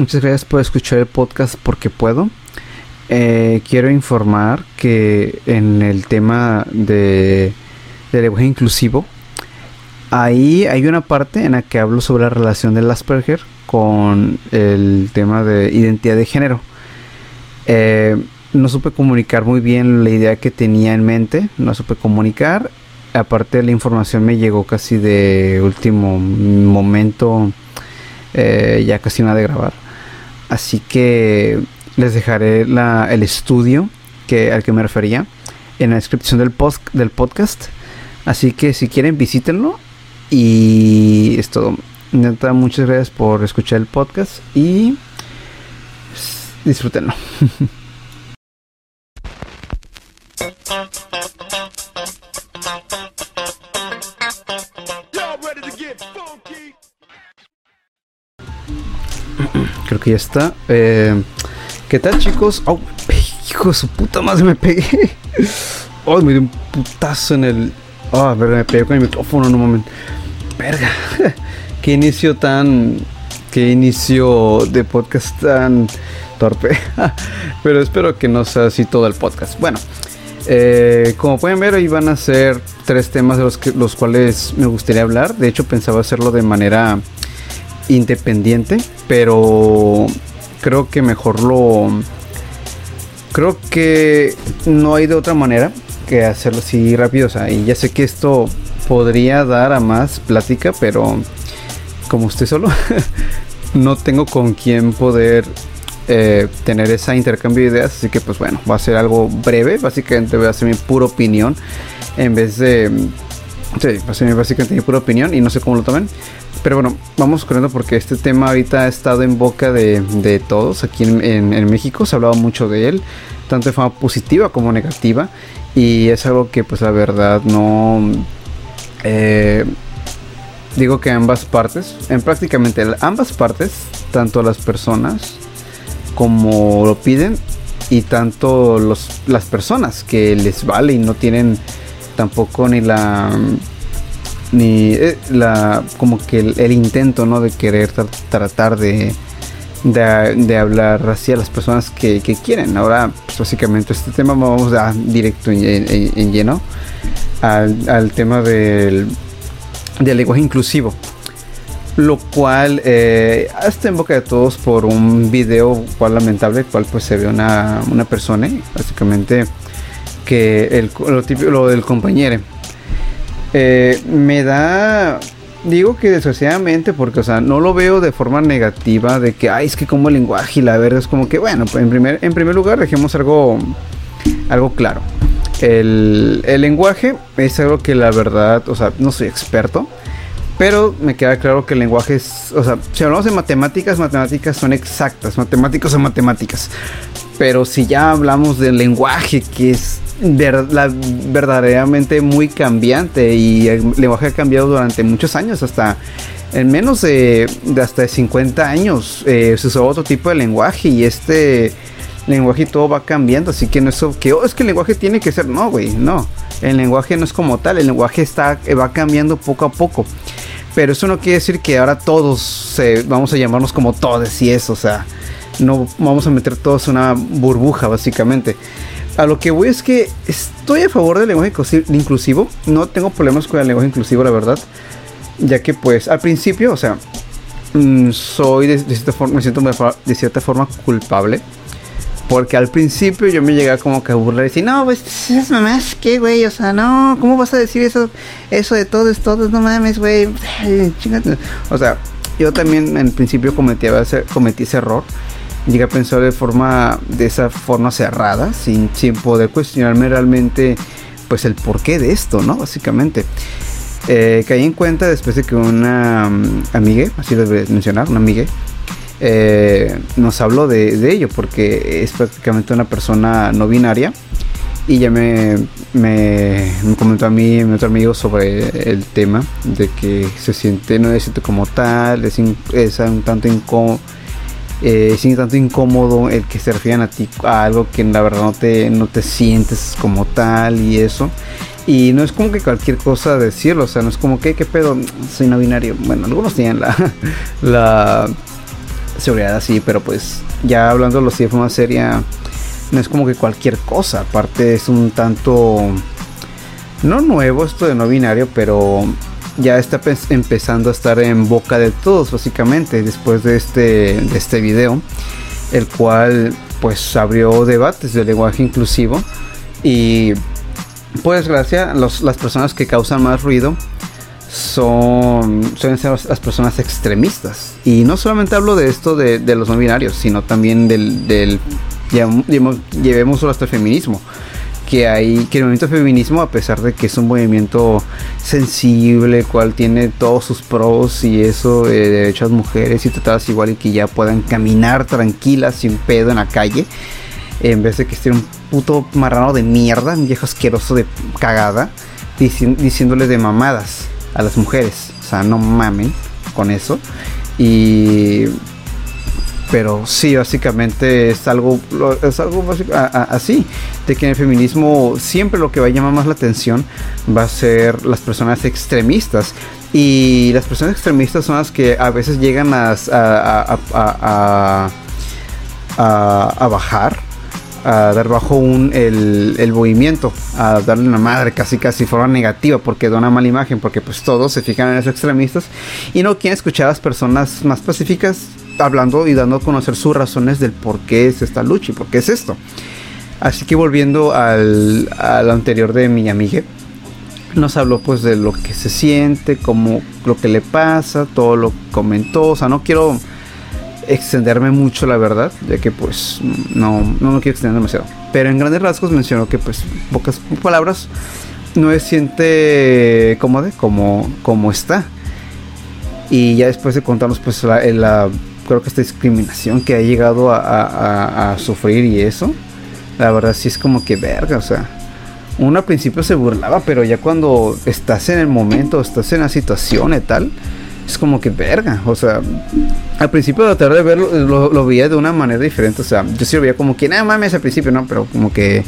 muchas gracias por escuchar el podcast porque puedo. Eh, quiero informar que en el tema de, de lenguaje inclusivo, ahí hay una parte en la que hablo sobre la relación del Asperger con el tema de identidad de género. Eh, no supe comunicar muy bien la idea que tenía en mente, no supe comunicar. Aparte la información me llegó casi de último momento, eh, ya casi nada de grabar. Así que les dejaré el estudio que, al que me refería en la descripción del, post, del podcast. Así que si quieren visítenlo. Y es todo. muchas gracias por escuchar el podcast y disfrútenlo. Creo que ya está. Eh, ¿Qué tal, chicos? Oh, hijo de su puta madre, me pegué. Oh, me dio un putazo en el. Oh, verga, me pegué con el micrófono un momento. Verga. Qué inicio tan. Qué inicio de podcast tan torpe. Pero espero que no sea así todo el podcast. Bueno, eh, como pueden ver, ahí van a ser tres temas de los, que, los cuales me gustaría hablar. De hecho, pensaba hacerlo de manera independiente, pero creo que mejor lo... Creo que no hay de otra manera que hacerlo así rápido. O sea, y ya sé que esto podría dar a más plática, pero como estoy solo, no tengo con quién poder eh, tener ese intercambio de ideas. Así que pues bueno, va a ser algo breve. Básicamente voy a hacer mi pura opinión en vez de... Sí, básicamente mi pura opinión y no sé cómo lo tomen. Pero bueno, vamos corriendo porque este tema ahorita ha estado en boca de, todos aquí en, México. Se ha hablado mucho de él, tanto de forma positiva como negativa. Y es algo que pues la verdad no... Eh, digo que ambas partes, en prácticamente ambas partes, tanto las personas como lo piden y tanto los, las personas que les vale y no tienen tampoco ni la ni eh, la como que el, intento no de querer tratar de, de, hablar así a las personas que, quieren. Ahora pues básicamente este tema vamos a directo en, lleno al, tema del, del lenguaje inclusivo. Lo cual eh, está en boca de todos por un video cual lamentable cual pues se ve una, una persona básicamente que el, lo del compañero eh, me da digo que desgraciadamente porque o sea no lo veo de forma negativa de que ay es que como el lenguaje y la verdad es como que bueno pues en primer en primer lugar dejemos algo algo claro. El, el lenguaje es algo que la verdad o sea no soy experto pero me queda claro que el lenguaje es, o sea, si hablamos de matemáticas, matemáticas son exactas, matemáticas son matemáticas. Pero si ya hablamos del lenguaje, que es verdaderamente muy cambiante y el lenguaje ha cambiado durante muchos años, hasta en menos de, hasta 50 años eh, se usó otro tipo de lenguaje y este lenguaje y todo va cambiando, así que no es que oh, es que el lenguaje tiene que ser, no, güey, no. El lenguaje no es como tal, el lenguaje está va cambiando poco a poco. Pero eso no quiere decir que ahora todos vamos a llamarnos como todos y eso, o sea, no vamos a meter todos una burbuja básicamente. A lo que voy es que estoy a favor del lenguaje inclusivo, no tengo problemas con el lenguaje inclusivo, la verdad, ya que pues al principio, o sea, mm, soy de, cierta forma, me siento de cierta forma culpable porque al principio yo me llegaba como que a burlar y decir, no, pues esas mamás, ¿qué, güey? O sea, no, ¿cómo vas a decir eso, eso de todos, todos? No mames, güey. O sea, yo también en principio cometí, cometí ese error. Llegué a pensar de forma, de esa forma cerrada, sin, sin poder cuestionarme realmente, pues el porqué de esto, ¿no? Básicamente. Eh, caí en cuenta después de que una um, amiga, así lo voy a mencionar, una amiga, eh, nos habló de, ello porque es prácticamente una persona no binaria y ya me, me, comentó a mí mi otro amigo sobre el tema de que se siente no se siente como tal es, un tanto incómodo eh, tanto incómodo el que se refieran a ti a algo que la verdad no te, no te sientes como tal y eso y no es como que cualquier cosa decirlo, o sea, no es como que, ¿qué pedo? Soy no binario. Bueno, algunos tienen la seguridad así, pero pues ya hablando así de forma seria, no es como que cualquier cosa, aparte es un tanto, no nuevo esto de no binario, pero ya está empezando a estar en boca de todos básicamente después de este, de este video, el cual pues abrió debates de lenguaje inclusivo y por desgracia las personas que causan más ruido son suelen ser las personas extremistas. Y no solamente hablo de esto de, los no binarios sino también del, del llevemos hasta el feminismo. Que hay que el movimiento feminismo a pesar de que es un movimiento sensible cual tiene todos sus pros y eso de derechos mujeres y tratadas igual y que ya puedan caminar tranquilas sin pedo en la calle en vez de que esté un puto marrano de mierda un viejo asqueroso de cagada diciéndole de mamadas a las mujeres o sea no mamen con eso y pero sí, básicamente es algo, es algo así, de que en el feminismo siempre lo que va a llamar más la atención va a ser las personas extremistas. Y las personas extremistas son las que a veces llegan a, a, bajar, a dar bajo un, el, el, movimiento, a darle una madre casi casi forma negativa porque da una mala imagen, porque pues todos se fijan en esos extremistas y no quieren escuchar a las personas más pacíficas hablando y dando a conocer sus razones del por qué es esta lucha y por qué es esto. Así que volviendo al, al anterior de mi amiga, nos habló pues de lo que se siente, como lo que le pasa, todo lo comentó, o sea, no quiero extenderme mucho la verdad, ya que pues no, no me quiero extender demasiado. Pero en grandes rasgos mencionó que pues pocas palabras no se siente cómodo como, como está. Y ya después de contarnos pues la, la creo que esta discriminación que ha llegado a, sufrir y eso, la verdad sí es como que verga, o sea, uno al principio se burlaba, pero ya cuando estás en el momento, estás en la situación y tal, es como que verga, o sea, al principio tratar de verlo, lo, veía de una manera diferente, o sea, yo sí lo veía como que, nada mames al principio, no, pero como que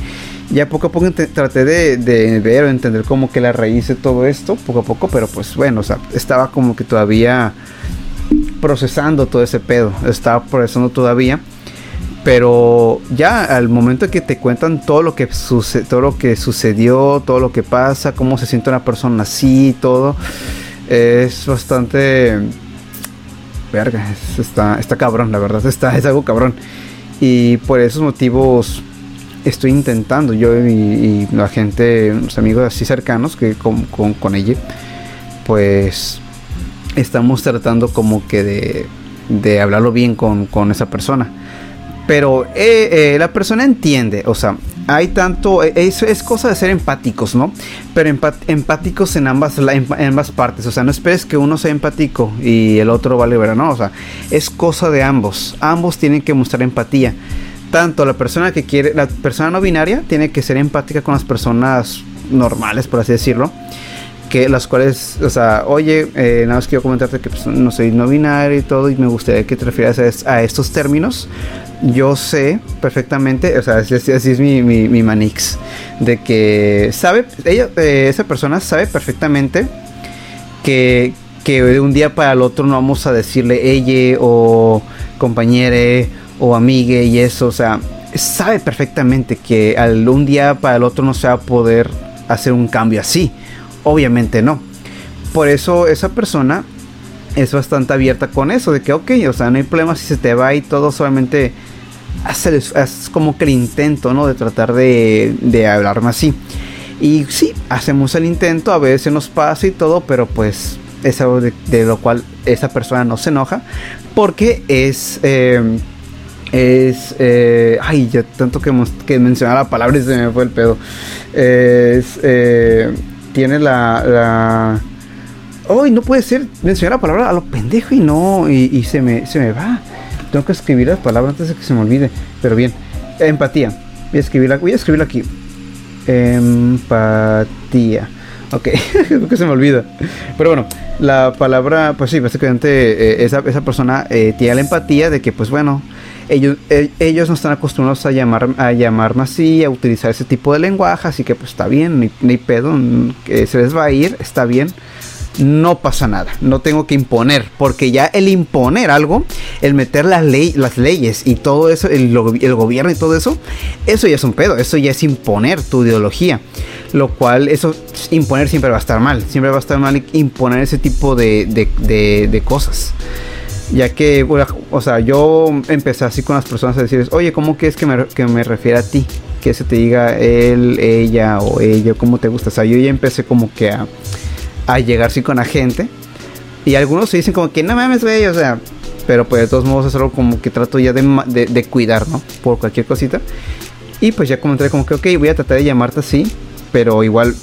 ya poco a poco traté de, de, ver o entender como que la raíz de todo esto, poco a poco, pero pues bueno, o sea, estaba como que todavía procesando todo ese pedo, estaba procesando todavía. Pero ya al momento que te cuentan todo lo que todo lo que sucedió, todo lo que pasa, cómo se siente una persona así, todo, es bastante verga, está, está cabrón, la verdad, está, es algo cabrón. Y por esos motivos estoy intentando, yo y, la gente, los amigos así cercanos que con, con, con ella, pues estamos tratando como que de, de hablarlo bien con, con esa persona. Pero eh, eh, la persona entiende, o sea, hay tanto, eh, es, es cosa de ser empáticos, ¿no? Pero empáticos en ambas, en, ambas partes, o sea, no esperes que uno sea empático y el otro vale ver, no, o sea, es cosa de ambos, ambos tienen que mostrar empatía. Tanto la persona que quiere, la persona no binaria tiene que ser empática con las personas normales, por así decirlo que las cuales, o sea, oye, eh, nada más quiero comentarte que pues, no soy no binario y todo, y me gustaría que te refieras a, estos términos. Yo sé perfectamente, o sea, así, es mi, mi, manix, de que sabe, ella, eh, esa persona sabe perfectamente que, que de un día para el otro no vamos a decirle ella o compañere o amigue y eso, o sea, sabe perfectamente que al un día para el otro no se va a poder hacer un cambio así. Obviamente no. Por eso esa persona es bastante abierta con eso, de que, ok, o sea, no hay problema si se te va y todo, solamente haces como que el intento, ¿no? De tratar de, de hablarme así. Y sí, hacemos el intento, a veces nos pasa y todo, pero pues es algo de, lo cual esa persona no se enoja, porque es... Eh, es eh, ay ya tanto que, que mencionar la palabra y se me fue el pedo es eh, tiene la... la... ¡Ay, no puede ser! Mencionar la palabra a lo pendejo y no, y, se, me, se me va. Tengo que escribir las palabras antes de que se me olvide. Pero bien, empatía. Voy a escribirla, voy a escribirla aquí. Empatía. Ok, que se me olvida. Pero bueno, la palabra, pues sí, básicamente eh, esa, esa, persona eh, tiene la empatía de que, pues bueno, ellos, eh, ellos no están acostumbrados a llamar a llamarme así, a utilizar ese tipo de lenguaje, así que pues está bien, ni, ni pedo, se les va a ir, está bien. no pasa nada, no tengo que imponer, porque ya el imponer algo, el meter las, ley, las leyes y todo eso, el, el, gobierno y todo eso, eso ya es un pedo, eso ya es imponer tu ideología, lo cual eso, imponer siempre va a estar mal, siempre va a estar mal imponer ese tipo de, de, de, cosas. Ya que, o sea, yo empecé así con las personas a decirles, oye, ¿cómo quieres que me, que me refiera a ti? Que se te diga él, ella o ella, ¿cómo te gusta? O sea, yo ya empecé como que a a llegar sí con la gente. Y algunos se dicen como que no mames, güey, o sea, pero pues de todos modos es algo como que trato ya de, de, cuidar, ¿no? Por cualquier cosita. Y pues ya comenté como que, ok, voy a tratar de llamarte así, pero igual,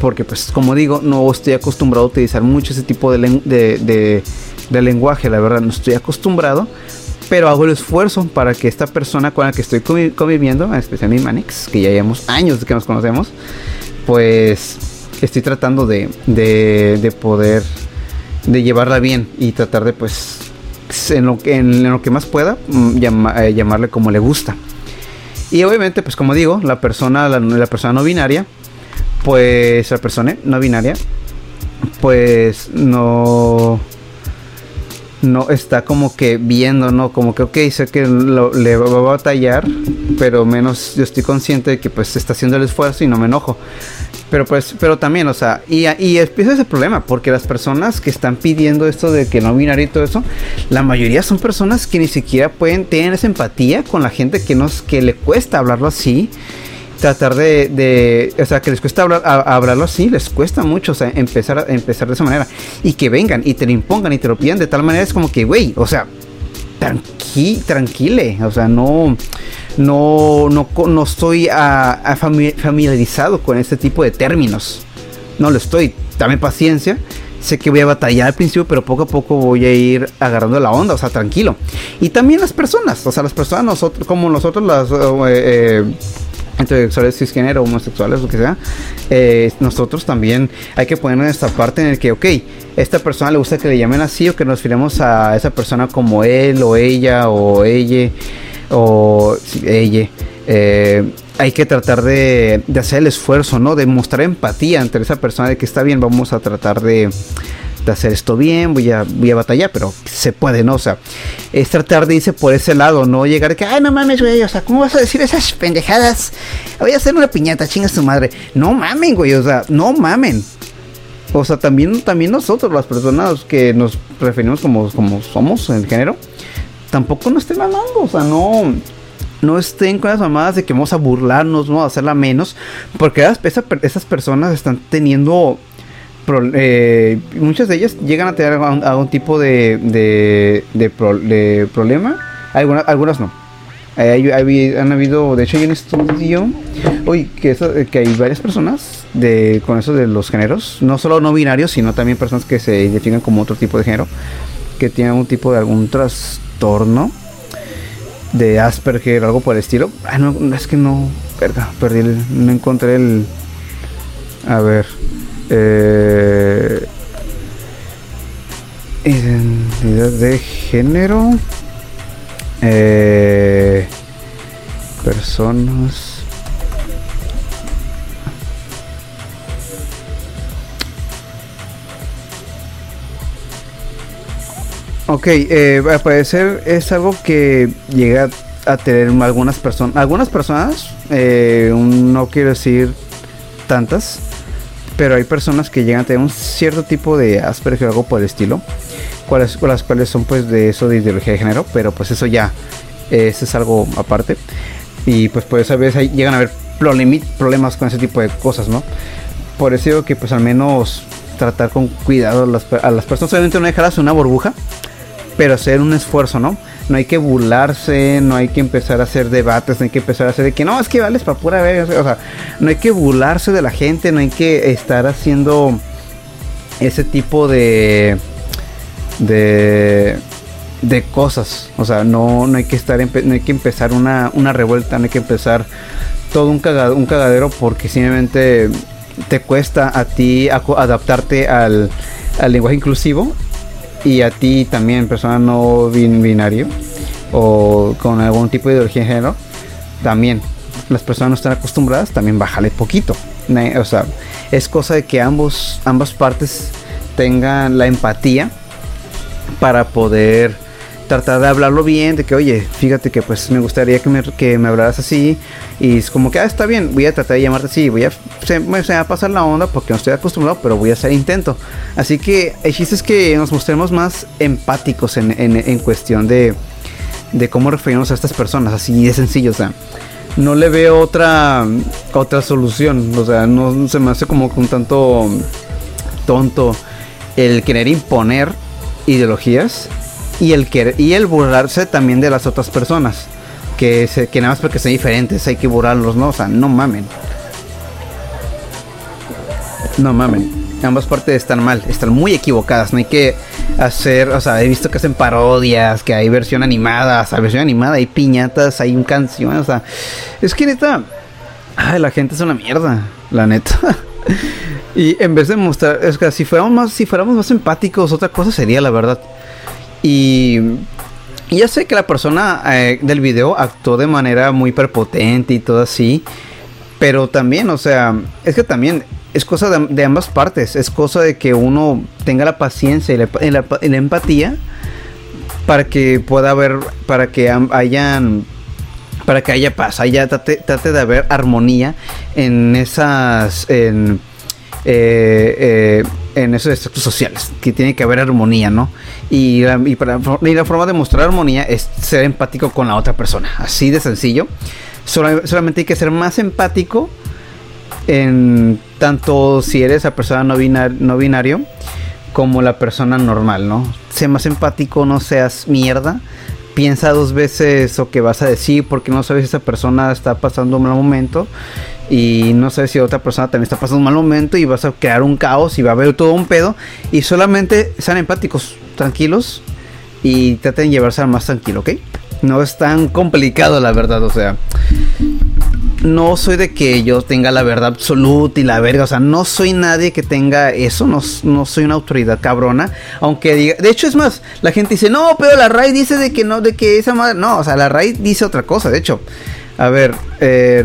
porque pues como digo, no estoy acostumbrado a utilizar mucho ese tipo de, de, de lenguaje, la verdad, no estoy acostumbrado. Pero hago el esfuerzo para que esta persona con la que estoy conviviendo, especialmente Manix, que ya llevamos años de que nos conocemos, pues estoy tratando de, de, poder de llevarla bien y tratar de pues en lo, en lo que más pueda mm, eh, llamarle como le gusta y obviamente pues como digo la persona la, persona no binaria pues la persona no binaria pues no no está como que viendo, ¿no? Como que, ok, sé que le va a batallar, pero menos yo estoy consciente de que pues está haciendo el esfuerzo y no me enojo. Pero pues, pero también, o sea, y, y empieza ese problema, porque las personas que están pidiendo esto de que no binario y todo eso, la mayoría son personas que ni siquiera pueden tener esa empatía con la gente que nos, que le cuesta hablarlo así. Tratar de, de o sea, que les cuesta hablar, hablarlo así, les cuesta mucho, o sea, empezar, empezar de esa manera. Y que vengan y te lo impongan y te lo pidan de tal manera, es como que, güey, o sea, tranqui, tranquile, o sea, no, no, no, no estoy a, familiarizado con este tipo de términos. No lo estoy. Dame paciencia. Sé que voy a batallar al principio, pero poco a poco voy a ir agarrando la onda, o sea, tranquilo. Y también las personas, o sea, las personas, nosotros, como nosotros, las eh, eh, intelectuales cisgénero, homosexuales, lo que sea, eh, nosotros también hay que poner esta parte en el que, ok, esta persona le gusta que le llamen así o que nos refiramos a esa persona como él o ella o ella o ella. Eh, hay que tratar de, hacer el esfuerzo, ¿no? De mostrar empatía entre esa persona de que está bien, vamos a tratar de, hacer esto bien, voy a, voy a batallar, pero se puede, ¿no? O sea, es tratar de irse por ese lado, no llegar que, ay, no mames, güey, o sea, ¿cómo vas a decir esas pendejadas? Voy a hacer una piñata, chinga su madre. No mamen, güey, o sea, no mamen. O sea, también, también nosotros, las personas que nos referimos como, como somos en género, tampoco no estén mamando, o sea, no no estén con las mamadas de que vamos a burlarnos, vamos a hacerla menos, porque esas, personas están teniendo eh, muchas de ellas llegan a tener algún, tipo de, de, de, problema, algunas, algunas no. han habido, de hecho hay un estudio hoy que, que hay varias personas de, con eso de los géneros, no solo no binarios, sino también personas que se identifican como otro tipo de género, que tienen un tipo de algún trastorno de Asperger, algo por el estilo. Ah, no, es que no, perdí el, no encontré el, a ver, eh, identidad de género, eh, personas. Ok, eh, al parecer es algo que llega a tener algunas personas. Algunas personas, eh, no quiero decir tantas, pero hay personas que llegan a tener un cierto tipo de Asperger o algo por el estilo, cuáles, las cuales son pues de eso de ideología de género, pero pues eso ya, eso es algo aparte. Y pues por eso a veces llegan a haber problemas con ese tipo de cosas, ¿no? Por eso digo que pues al menos tratar con cuidado a las, a las personas, obviamente no dejarlas una burbuja, pero hacer un esfuerzo, ¿no? No hay que burlarse, no hay que empezar a hacer debates, no hay que empezar a hacer de que no, es que vales para pura vez, o sea, no hay que burlarse de la gente, no hay que estar haciendo ese tipo de de de cosas, o sea, no, no hay que estar no hay que empezar una, una revuelta, no hay que empezar todo un, un cagadero porque simplemente te cuesta a ti adaptarte al, al lenguaje inclusivo y a ti también, persona no binario o con algún tipo de ideología de género, también las personas no están acostumbradas, también bájale poquito. O sea, es cosa de que ambos, ambas partes tengan la empatía para poder tratar de hablarlo bien, de que, oye, fíjate que pues me gustaría que me, que me hablaras así. Y es como que, ah, está bien, voy a tratar de llamarte así, voy a, se, me, va a pasar la onda porque no estoy acostumbrado, pero voy a hacer intento. Así que el chiste es que nos mostremos más empáticos en, en, en cuestión de, de cómo referirnos a estas personas, así de sencillo, o sea. No le veo otra otra solución, o sea, no se me hace como un tanto tonto el querer imponer ideologías y el, y el burlarse también de las otras personas. Que, se, que nada más porque son diferentes hay que burlarlos, ¿no? O sea, no mamen. No mamen. Ambas partes están mal, están muy equivocadas. No hay que hacer, o sea, he visto que hacen parodias, que hay versión animada, o sea, versión animada, hay piñatas, hay un canción, o sea, es que neta, ay, la gente es una mierda, la neta. y en vez de mostrar, es que si fuéramos más, si fuéramos más empáticos, otra cosa sería la verdad. Y, ya sé que la persona eh, del video actuó de manera muy prepotente y todo así. Pero también, o sea, es que también es cosa de, ambas partes. Es cosa de que uno tenga la paciencia y la, empatía para que pueda haber, para que hayan, para que haya paz, haya, trate, trate de haber armonía en esas, eh, eh, en esos estratos sociales, que tiene que haber armonía, ¿no? Y, y, para, la forma de mostrar armonía es ser empático con la otra persona, así de sencillo. solamente hay que ser más empático en tanto si eres la persona no, no binario como la persona normal, ¿no? Sé más empático, no seas mierda. Piensa dos veces lo que vas a decir porque no sabes si esa persona está pasando un mal momento y no sé si otra persona también está pasando un mal momento y vas a crear un caos y va a haber todo un pedo y solamente sean empáticos, tranquilos y traten de llevarse al más tranquilo, ¿ok? No es tan complicado la verdad, o sea, no soy de que yo tenga la verdad absoluta y la verga, o sea, no soy nadie que tenga eso, no, no soy una autoridad cabrona, aunque diga, de hecho es más, la gente dice, no, pero la RAI dice de que no, de que esa madre, no, o sea, la RAI dice otra cosa, de hecho, a ver, eh,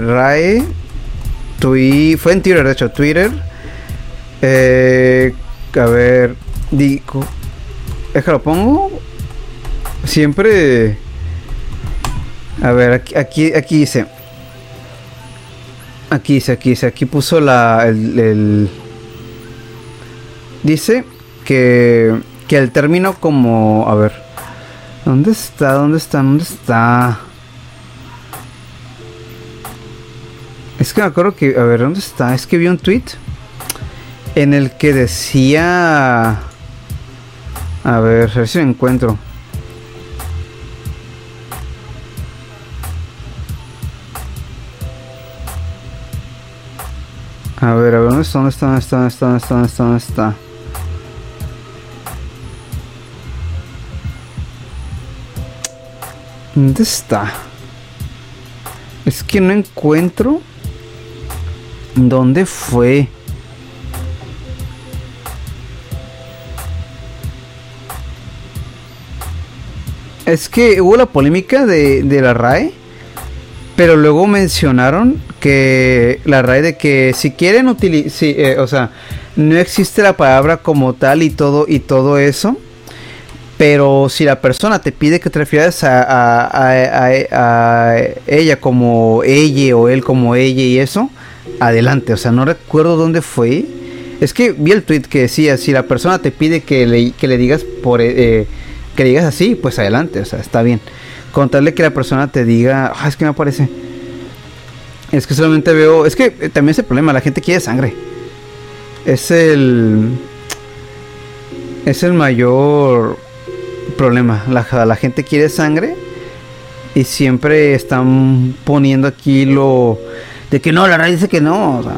RAI fue en Twitter, de hecho, Twitter. Eh, a ver, digo, lo pongo. Siempre. A ver, aquí, aquí, aquí dice. Aquí dice, aquí dice, aquí puso la. El, dice que. Que el término como. A ver. ¿Dónde está? ¿Dónde está? ¿Dónde está? Es que me acuerdo que, a ver, ¿dónde está? Es que vi un tweet en el que decía... A ver, a ver si lo encuentro. A ver, a ver, ¿dónde está? ¿Dónde está? ¿Dónde está? ¿Dónde está? ¿Dónde está? ¿Dónde está? ¿Dónde está? ¿Dónde está? Es que no encuentro. ¿Dónde fue? Es que hubo la polémica de, la RAE, pero luego mencionaron que la RAE de que si quieren utilizar, eh, o sea, no existe la palabra como tal y todo y todo eso, pero si la persona te pide que te refieras a, a ella como ella o él como ella y eso, adelante. O sea, no recuerdo dónde fue. Es que vi el tweet que decía, si la persona te pide que le, que le digas por eh, que le digas así, pues adelante, o sea, está bien. Contarle que la persona te diga, ah, es que me aparece. Es que solamente veo, es que eh, también es el problema, la gente quiere sangre. Es el es el mayor problema. La, la gente quiere sangre y siempre están poniendo aquí lo de que no, la raíz dice que no. O sea,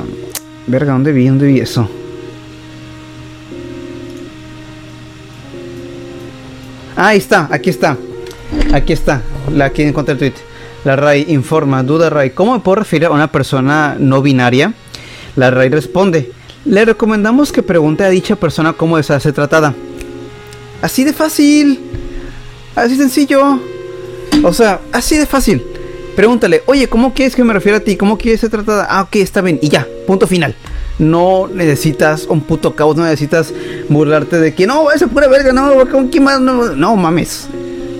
verga, ¿dónde vi? ¿Dónde vi eso? Ah, ahí está, aquí está. Aquí está. La que encontré el tweet. La RAI informa, duda RAI, ¿cómo me puedo referir a una persona no binaria? La RAI responde, le recomendamos que pregunte a dicha persona cómo desea ser tratada. Así de fácil. Así sencillo. O sea, así de fácil. Pregúntale, oye, ¿cómo quieres que me refiera a ti? ¿Cómo quieres ser tratada? Ah, ok, está bien. Y ya, punto final. No necesitas un puto caos, no necesitas burlarte de que no, esa pura verga, no, ¿con quién más? No, no mames.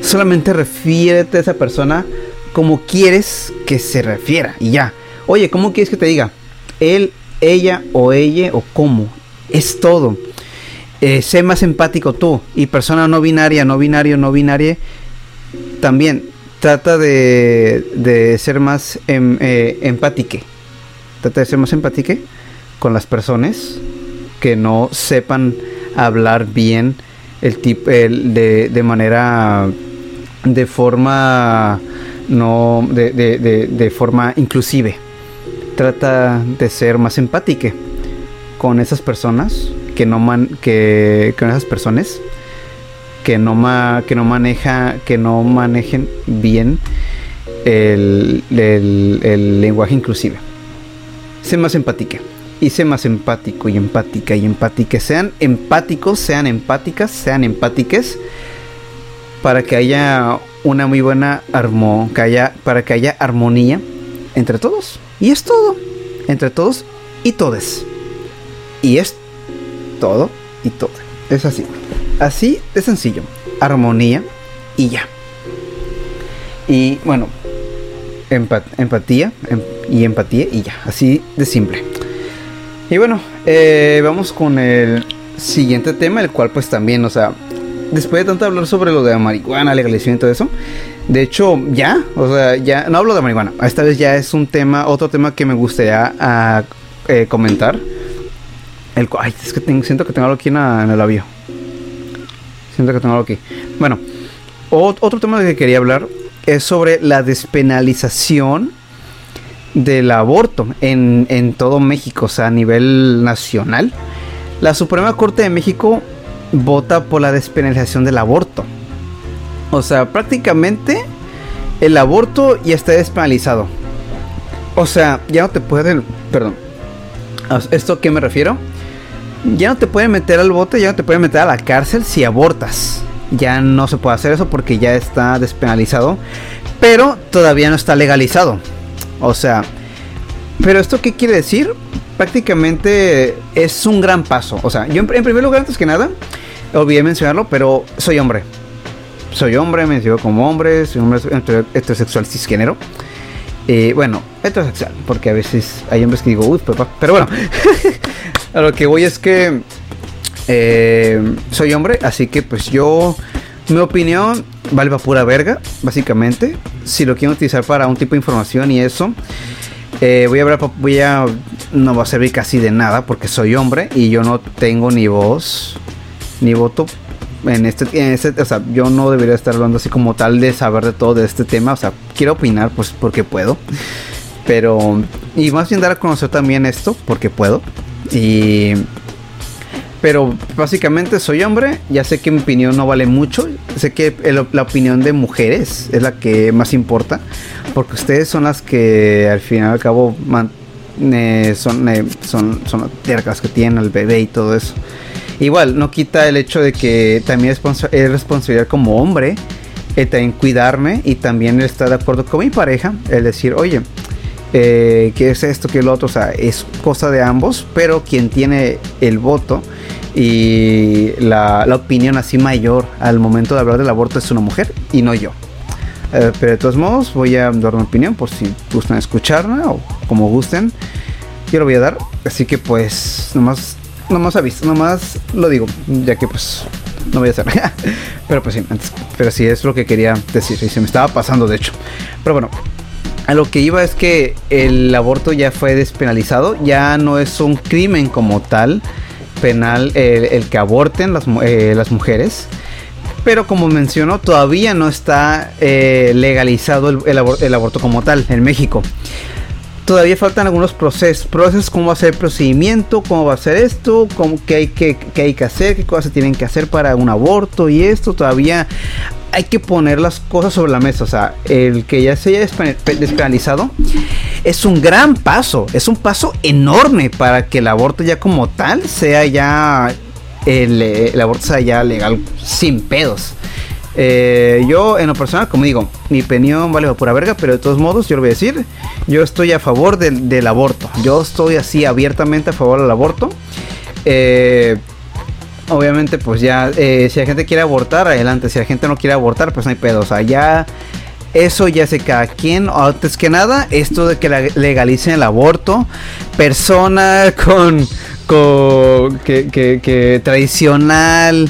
Solamente refiérete a esa persona como quieres que se refiera y ya. Oye, ¿cómo quieres que te diga? Él, ella o ella o cómo. Es todo. Eh, sé más empático tú. Y persona no binaria, no binario, no binaria. También trata de, de ser más em, eh. Trata de ser más empátique con las personas que no sepan hablar bien el tipo de, de manera de forma no de, de, de, forma inclusive. Trata de ser más empática con esas personas que no man, que con esas personas que no ma, que no maneja que no manejen bien el, el, el lenguaje inclusive. Sé más empática y sé más empático y empática y empática. Sean empáticos, sean empáticas, sean empáticas para que haya una muy buena armonía, para que haya armonía entre todos. Y es todo, entre todos y todes. Y es todo y todo. Es así. Así de sencillo. Armonía y ya. Y bueno, empatía em, y empatía y ya. Así de simple. Y bueno, eh, vamos con el siguiente tema, el cual pues también, o sea, después de tanto hablar sobre lo de la marihuana, legalización y todo eso, de hecho, ya, o sea, ya no hablo de marihuana. Esta vez ya es un tema, otro tema que me gustaría ah, eh, comentar. El, ay, es que siento que tengo algo aquí en, el avión. Siento que tengo algo aquí. Bueno, otro tema que quería hablar es sobre la despenalización del aborto en, en todo México, o sea, a nivel nacional. La Suprema Corte de México vota por la despenalización del aborto. O sea, prácticamente el aborto ya está despenalizado. O sea, ya no te pueden, perdón. ¿Esto a qué me refiero? Ya no te pueden meter al bote, ya no te pueden meter a la cárcel si abortas. Ya no se puede hacer eso porque ya está despenalizado. Pero todavía no está legalizado. O sea, ¿pero esto qué quiere decir? Prácticamente es un gran paso. O sea, yo en primer lugar, antes que nada, olvidé mencionarlo, pero soy hombre. Soy hombre, me sigo como hombre, soy hombre heterosexual cisgénero. Eh, bueno, heterosexual, porque a veces hay hombres que digo, uy, papá. Pero bueno, a lo que voy es que eh, soy hombre, así que pues yo, mi opinión vale para pura verga, básicamente. Si lo quiero utilizar para un tipo de información y eso, eh, voy a hablar, voy a, no va a servir casi de nada porque soy hombre y yo no tengo ni voz ni voto en este, en este, o sea, yo no debería estar hablando así como tal de saber de todo de este tema, o sea, quiero opinar pues porque puedo, pero, y más bien dar a conocer también esto porque puedo, y, pero básicamente soy hombre, ya sé que mi opinión no vale mucho, sé que la opinión de mujeres es la que más importa, porque ustedes son las que al final y al cabo eh, son, eh, son, son las que tienen al bebé y todo eso. Igual, no quita el hecho de que también es, responsabilidad como hombre el también cuidarme y también estar de acuerdo con mi pareja, el decir, oye, eh, ¿qué es esto, qué es lo otro? O sea, es cosa de ambos, pero quien tiene el voto y la, opinión así mayor al momento de hablar del aborto es una mujer y no yo. Eh, pero de todos modos, voy a dar una opinión por si gustan escucharla o como gusten. Yo lo voy a dar. Así que pues, nomás nomás aviso, nomás lo digo, ya que pues no voy a hacer. pero pues sí, pero sí es lo que quería decir y se me estaba pasando de hecho. Pero bueno, a lo que iba es que el aborto ya fue despenalizado, ya no es un crimen como tal penal el, que aborten las, eh, las, mujeres. Pero como mencionó, todavía no está eh, legalizado el, el aborto como tal en México todavía faltan algunos procesos, procesos, cómo va a ser el procedimiento, cómo va a ser esto, qué, hay que, hay que hacer, qué cosas se tienen que hacer para un aborto y esto, todavía hay que poner las cosas sobre la mesa, o sea, el que ya se haya despenalizado es un gran paso, es un paso enorme para que el aborto ya como tal sea ya, el, aborto sea ya legal sin pedos. Eh, yo, en lo personal, como digo, mi opinión vale por pura verga, pero de todos modos, yo lo voy a decir. Yo estoy a favor del, del aborto. Yo estoy así abiertamente a favor del aborto. Eh, obviamente, pues ya, eh, si la gente quiere abortar, adelante. Si la gente no quiere abortar, pues no hay pedo. O sea, ya. Eso ya sé cada quien. Antes que nada, esto de que legalicen el aborto. Persona con. con que, que, que tradicional.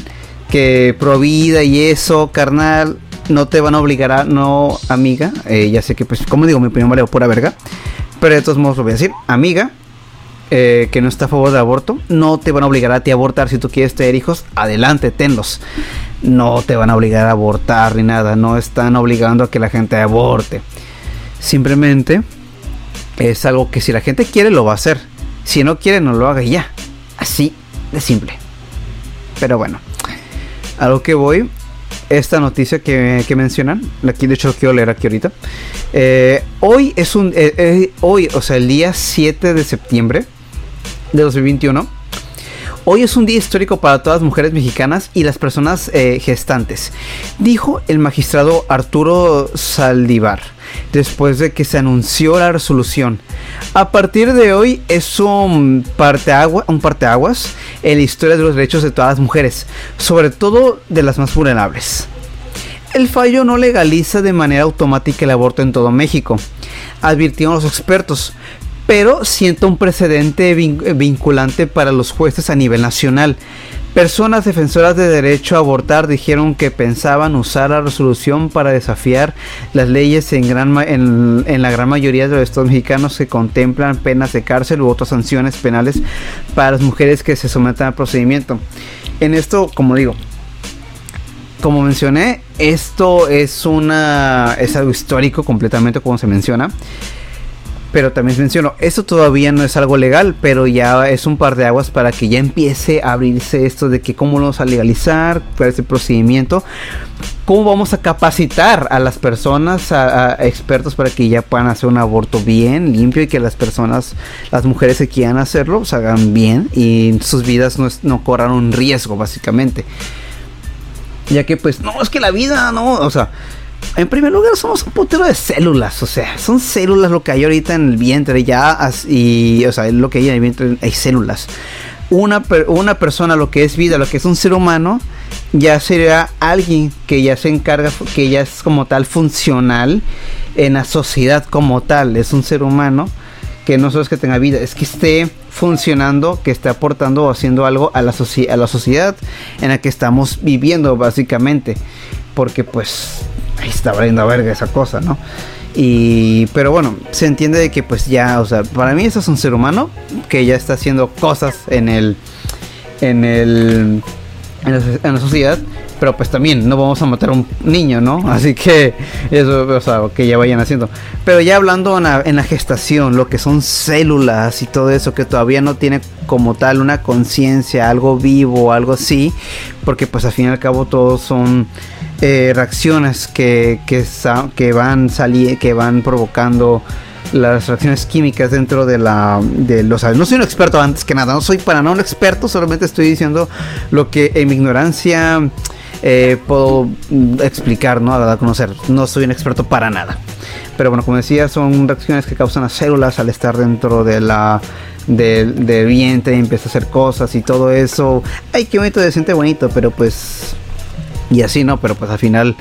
Que provida y eso, carnal. No te van a obligar a. No, amiga. Eh, ya sé que, pues, como digo, mi opinión vale pura verga. Pero de todos modos lo voy a decir. Amiga, eh, que no está a favor del aborto, no te van a obligar a ti a abortar. Si tú quieres tener hijos, adelante, tenlos. No te van a obligar a abortar ni nada. No están obligando a que la gente aborte. Simplemente es algo que si la gente quiere, lo va a hacer. Si no quiere, no lo haga ya. Así de simple. Pero bueno, a lo que voy esta noticia que, mencionan. Aquí de hecho quiero leer aquí ahorita. Eh, hoy es un. Eh, hoy, o sea, el día 7 de septiembre de 2021. Hoy es un día histórico para todas las mujeres mexicanas y las personas eh, gestantes, dijo el magistrado Arturo Saldívar, después de que se anunció la resolución. A partir de hoy es un parteaguas, un parteaguas en la historia de los derechos de todas las mujeres, sobre todo de las más vulnerables. El fallo no legaliza de manera automática el aborto en todo México, advirtieron los expertos, pero sienta un precedente vinculante para los jueces a nivel nacional. Personas defensoras de derecho a abortar dijeron que pensaban usar la resolución para desafiar las leyes en, la gran mayoría de los estados mexicanos que contemplan penas de cárcel u otras sanciones penales para las mujeres que se sometan al procedimiento. En esto, como digo, como mencioné, esto es una es algo histórico completamente como se menciona. Pero también menciono, esto todavía no es algo legal, pero ya es un par de aguas para que ya empiece a abrirse esto de que cómo lo vamos a legalizar, cuál es el procedimiento, cómo vamos a capacitar a las personas, a, expertos para que ya puedan hacer un aborto bien, limpio y que las personas, las mujeres que quieran hacerlo, se hagan bien y sus vidas no, no corran un riesgo básicamente. Ya que pues, no, es que la vida, no, o sea en primer lugar, somos un putero de células. O sea, son células lo que hay ahorita en el vientre. Ya, y, o sea, lo que hay en el vientre hay células. Una, persona, lo que es vida, lo que es un ser humano, ya sería alguien que ya se encarga, que ya es como tal funcional en la sociedad como tal. Es un ser humano que no solo es que tenga vida, es que esté funcionando, que esté aportando o haciendo algo a la sociedad en la que estamos viviendo, básicamente. Porque pues ahí está valiendo a verga esa cosa, ¿no? Y, pero bueno, se entiende de que pues ya, o sea, para mí eso es un ser humano que ya está haciendo cosas en el, en el, en la, sociedad, pero pues también no vamos a matar a un niño, ¿no? Así que eso, o sea, que ya vayan haciendo. Pero ya hablando en la, en la gestación, lo que son células y todo eso que todavía no tiene como tal una conciencia, algo vivo, algo así, porque pues al fin y al cabo todos son eh, reacciones que, que, van que van provocando las reacciones químicas dentro de la de los no soy un experto antes que nada no soy para nada un experto solamente estoy diciendo lo que en mi ignorancia eh, puedo explicar no a conocer. No soy un experto para nada. Pero bueno como decía son reacciones que causan las células al estar dentro de la del, del vientre y empieza a hacer cosas y todo eso. Ay qué bonito decente bonito pero pues y así, ¿no? Pero pues al final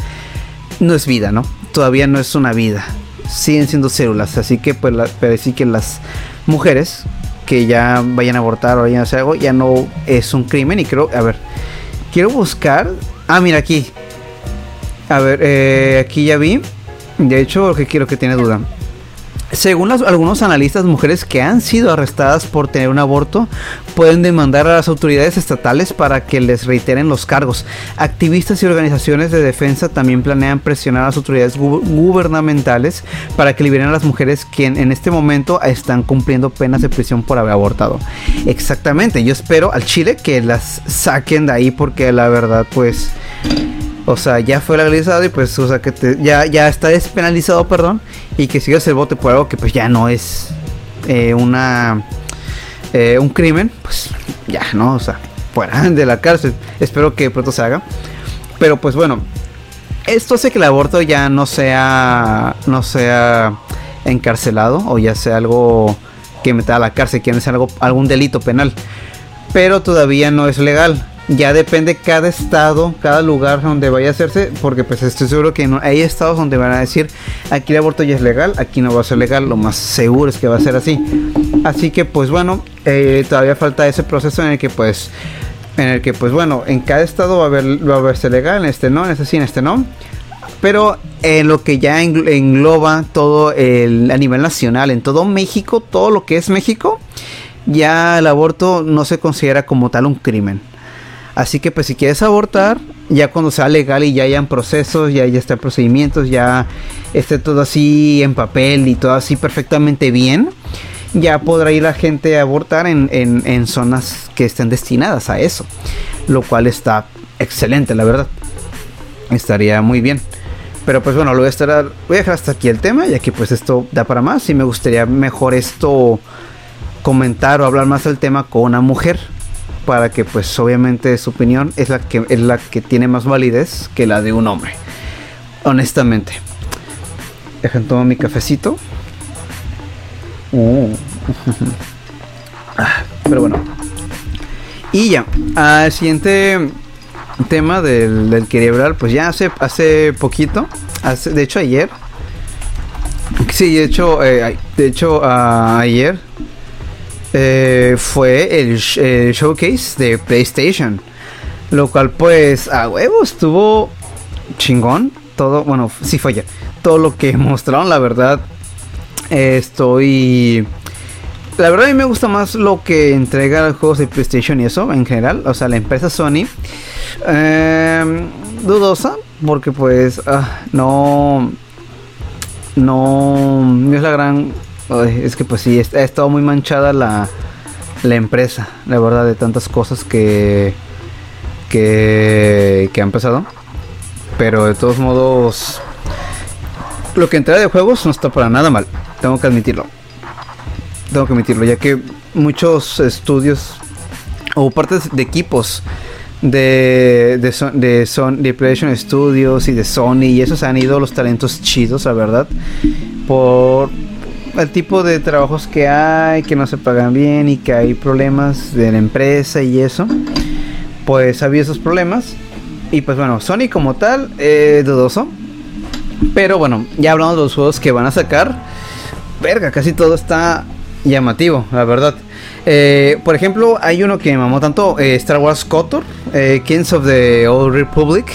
no es vida, ¿no? Todavía no es una vida. Siguen siendo células. Así que pues pero sí que las mujeres que ya vayan a abortar o vayan a hacer algo, ya no es un crimen. Y creo, a ver, quiero buscar. Ah, mira aquí. A ver, eh, aquí ya vi. De hecho, lo que quiero que tiene duda. Según algunos analistas, mujeres que han sido arrestadas por tener un aborto pueden demandar a las autoridades estatales para que les reiteren los cargos. Activistas y organizaciones de defensa también planean presionar a las autoridades gubernamentales para que liberen a las mujeres que en, este momento están cumpliendo penas de prisión por haber abortado. Exactamente, yo espero al Chile que las saquen de ahí porque la verdad pues o sea, ya fue legalizado y pues, o sea, que ya, ya está despenalizado, perdón, y que sigas el bote por algo que pues ya no es eh, una eh, un crimen, pues ya, ¿no? O sea, fuera de la cárcel. Espero que pronto se haga. Pero pues bueno, esto hace que el aborto ya no sea, no sea encarcelado o ya sea algo que meta a la cárcel, que no sea algo, algún delito penal. Pero todavía no es legal. Ya depende cada estado, cada lugar donde vaya a hacerse, porque pues estoy seguro que hay estados donde van a decir, aquí el aborto ya es legal, aquí no va a ser legal, lo más seguro es que va a ser así. Así que pues bueno, eh, todavía falta ese proceso en el que pues, en el que pues bueno, en cada estado va a haber, va a verse legal, en este no, en este sí, en este no. Pero en lo que ya engloba todo el, a nivel nacional, en todo México, todo lo que es México, ya el aborto no se considera como tal un crimen. Así que pues si quieres abortar, ya cuando sea legal y ya hayan procesos, ya, ya estén procedimientos, ya esté todo así en papel y todo así perfectamente bien, ya podrá ir la gente a abortar en, en zonas que estén destinadas a eso. Lo cual está excelente, la verdad. Estaría muy bien. Pero pues bueno, lo voy a voy a dejar hasta aquí el tema, ya que pues esto da para más y me gustaría mejor esto comentar o hablar más del tema con una mujer para que pues obviamente su opinión es la que es la que tiene más validez que la de un hombre. Honestamente. Dejen tomar mi cafecito. Uh. Ah, pero bueno. Y ya, al siguiente tema del, del hablar, pues ya hace, hace poquito, hace, de hecho ayer, sí, de hecho, eh, de hecho ayer eh, fue el, showcase de PlayStation, lo cual pues a huevo estuvo chingón, todo, bueno, sí fue todo lo que mostraron, la verdad, estoy... La verdad a mí me gusta más lo que entrega los juegos de PlayStation y eso en general. O sea, la empresa Sony eh, dudosa, porque pues ah, no, no, es la gran... es que pues sí, ha estado muy manchada la, la empresa, la verdad, de tantas cosas que, que, que han pasado. Pero de todos modos, lo que entra de juegos no está para nada mal, tengo que admitirlo. Tengo que admitirlo, ya que muchos estudios o partes de equipos de, de, de, Son, de PlayStation Studios y de Sony y esos han ido los talentos chidos, la verdad, por el tipo de trabajos que hay, que no se pagan bien y que hay problemas de la empresa y eso, pues había esos problemas. Y pues bueno, Sony como tal, dudoso. Pero bueno, ya hablamos de los juegos que van a sacar. Verga, casi todo está llamativo, la verdad. Eh, por ejemplo, hay uno que me mamó tanto, eh, Star Wars KOTOR, eh, Kings of the Old Republic.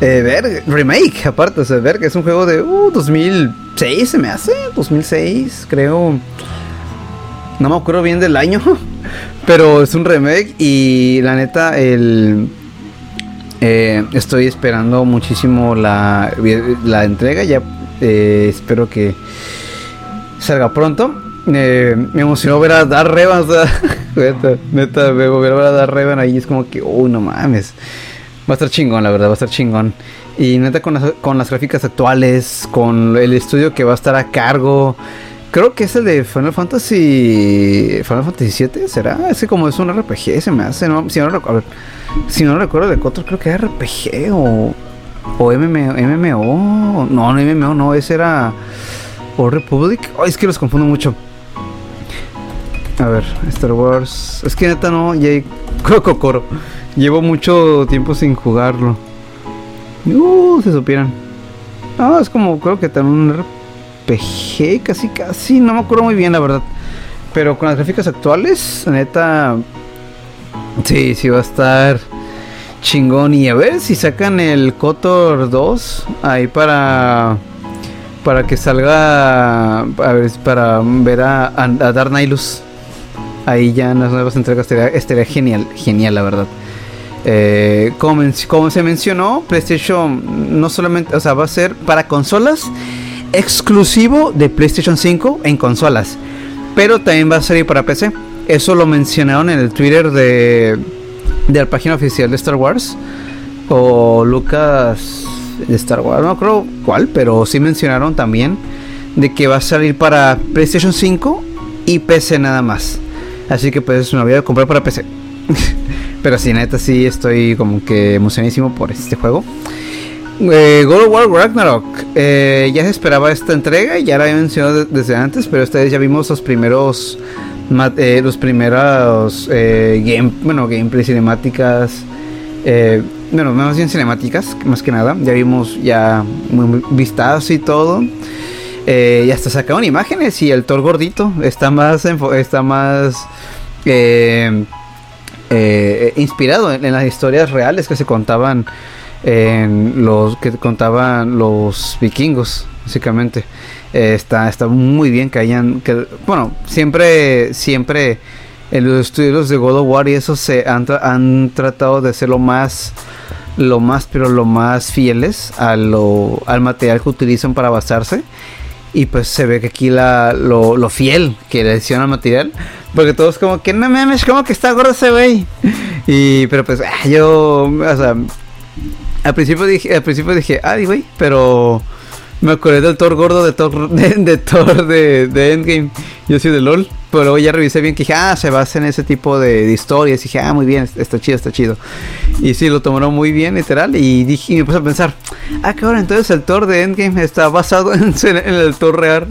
ver, remake, aparte, o sea, ver que es un juego de 2006, se me hace, 2006, creo. No me acuerdo bien del año, pero es un remake y la neta, el... estoy esperando muchísimo la, la entrega, ya espero que salga pronto. Eh, me emocionó ver a Dar Revan. neta, neta, ver a Dar Revan ahí. Es como que, uy, no mames. Va a estar chingón, la verdad, va a estar chingón. Y neta, con las, con las gráficas actuales, con el estudio que va a estar a cargo. Creo que es el de Final Fantasy. Final Fantasy VII, ¿será? Es que como es un RPG, se me hace. si, no recuerdo, si no recuerdo de Cotor, creo que era RPG o. O MMO. MMO. No, no MMO, no, ese era. O Republic. es que los confundo mucho. A ver, Star Wars. Es que neta no, ya Coro. Llevo mucho tiempo sin jugarlo. Uh, se supieran. No, es como, creo que también un RPG, casi, casi. No me acuerdo muy bien, la verdad. Pero con las gráficas actuales, neta. Sí, sí va a estar chingón. Y a ver si sacan el Kotor 2 ahí para. Para que salga. A ver, para ver a, a, a ahí ya en las nuevas entregas estaría, genial, genial la verdad. Eh, como, se mencionó, PlayStation no solamente, o sea, va a ser para consolas exclusivo de PlayStation 5 en consolas, pero también va a salir para PC. Eso lo mencionaron en el Twitter de, de la página oficial de Star Wars o Lucas de Star Wars, no creo cuál, pero sí mencionaron también de que va a salir para PlayStation 5 y PC nada más. Así que pues me voy a comprar para PC. Pero sí, neta, sí estoy como que emocionadísimo por este juego. Eh, God of War Ragnarok. Eh, ya se esperaba esta entrega, ya la había mencionado desde antes, pero esta vez ya vimos los primeros. Eh, los primeros game, bueno, gameplay cinemáticas. bueno, más bien cinemáticas, más que nada. Ya vimos ya muy, y todo. ya hasta sacaron imágenes y el Thor gordito está más está más inspirado en, las historias reales que se contaban en los que contaban los vikingos, básicamente. Eh, está, está muy bien que hayan, bueno, siempre, siempre en los estudios de God of War y eso se han, han tratado de ser lo más, lo más, pero lo más fieles al material que utilizan para basarse. Y pues se ve que aquí la, lo, lo fiel que le hicieron al material. Porque todos como que no mames, como que está gordo ese güey. Y pero pues ah, yo, o sea, al principio dije, al principio dije, ay, güey, pero me acordé del Thor gordo de Thor de, Thor de, Endgame. Yo soy de LOL. Pero luego ya revisé bien que dije, ah, se basa en ese tipo de, historias. Y dije, ah, muy bien, está chido, está chido. Y sí, lo tomaron muy bien, literal. Y dije, y me puse a pensar, ah, ahora entonces el Thor de Endgame está basado en, el Thor real.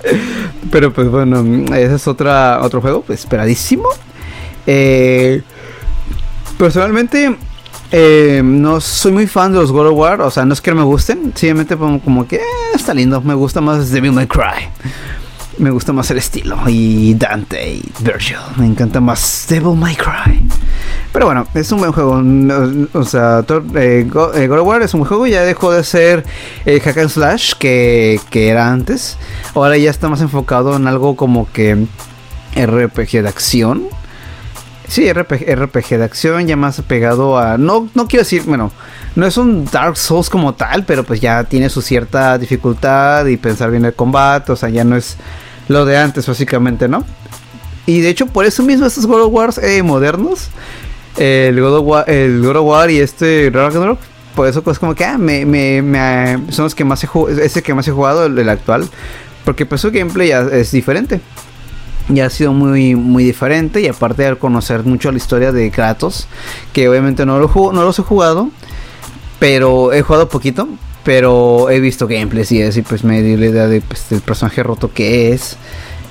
pero pues bueno, ese es otra, otro juego, pues, esperadísimo. Eh, personalmente, eh, no soy muy fan de los God of War, o sea, no es que no me gusten, simplemente como, que eh, está lindo, me gusta más Devil May Cry. Me gusta más el estilo y Dante y Virgil, me encanta más Devil May Cry. Pero bueno, es un buen juego. O sea, eh, God, of War es un buen juego, ya dejó de ser el hack and slash que, que era antes. Ahora ya está más enfocado en algo como que RPG de acción Sí, RPG, RPG, de acción, ya más pegado a. No, no quiero decir, bueno, no es un Dark Souls como tal, pero pues ya tiene su cierta dificultad y pensar bien el combate, o sea, ya no es lo de antes, básicamente, ¿no? Y de hecho, por eso mismo estos God of War eh, modernos, el, God of War, el God War y este Ragnarok, por eso pues como que ah, me, me, son los que más he jugado, ese que más he jugado, el, actual, porque pues su gameplay ya es diferente ya ha sido muy muy diferente y aparte de conocer mucho la historia de Kratos que obviamente no lo no los he jugado pero he jugado poquito pero he visto gameplays y así pues me dio la idea de pues, del personaje roto que es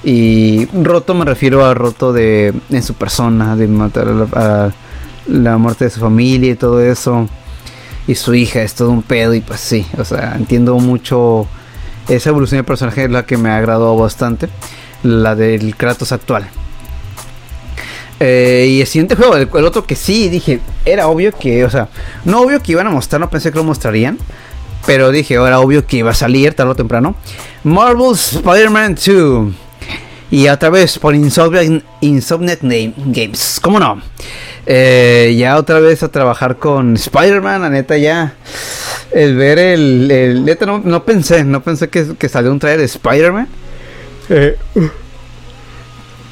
y roto me refiero a roto de en su persona de matar a la, muerte de su familia y todo eso y su hija es todo un pedo y pues sí o sea entiendo mucho esa evolución del personaje es la que me ha agradado bastante la del Kratos actual. Eh, y el siguiente juego, el, otro que sí dije, era obvio que, o sea, no obvio que iban a mostrar, no pensé que lo mostrarían, pero dije, era obvio que iba a salir tarde o temprano. Marvel's Spider-Man 2. Y otra vez por Insomniac, Games, ¿cómo no? Eh, ya otra vez a trabajar con Spider-Man, la neta ya. El ver el. neta no, pensé, no pensé que, que salió un trailer de Spider-Man. Eh,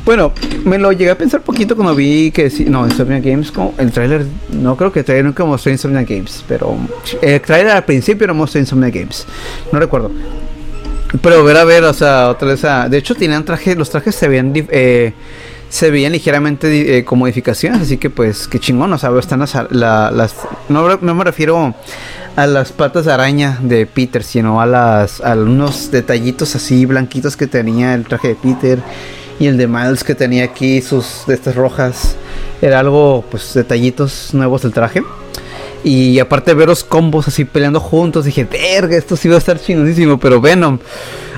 bueno, me lo llegué a pensar poquito cuando vi que sí, no, Insomnia Games, el trailer, no creo que el trailer nunca mostró Insomnia Games, pero el trailer al principio no mostró Insomnia Games, no recuerdo. Pero ver a ver, o sea, otra vez, de hecho tenían trajes, los trajes se veían, eh, se veían ligeramente eh, con modificaciones, así que pues, qué chingón, o sea, están las, las no, no me refiero a las patas de araña de Peter, sino a las a unos detallitos así blanquitos que tenía el traje de Peter y el de Miles que tenía aquí sus de estas rojas. Era algo pues detallitos nuevos del traje. Y aparte de ver los combos así peleando juntos, dije, verga, esto sí va a estar chingonísimo, pero Venom.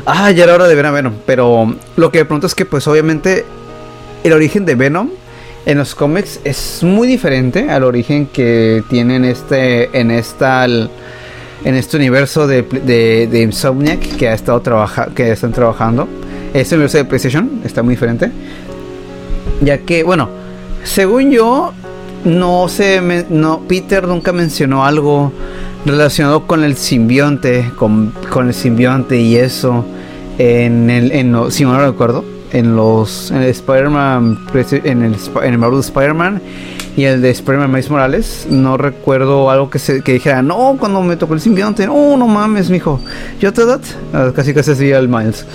Ah, ya era hora de ver a Venom. Pero lo que me pregunto es que pues obviamente el origen de Venom en los cómics es muy diferente al origen que tienen este en esta en este universo de, de, Insomniac que ha estado trabaja, que están trabajando. Este universo de PlayStation está muy diferente. Ya que, bueno, según yo, no sé, no, Peter nunca mencionó algo relacionado con el simbionte, con, con el simbionte y eso en el, en, si no lo recuerdo en los en el Spider-Man en el, en el Marvel Spider-Man y el de Spider-Man Miles Morales. No recuerdo algo que se que dijera no cuando me tocó el simbionte no no mames mijo yo te dat ah, casi casi así el Miles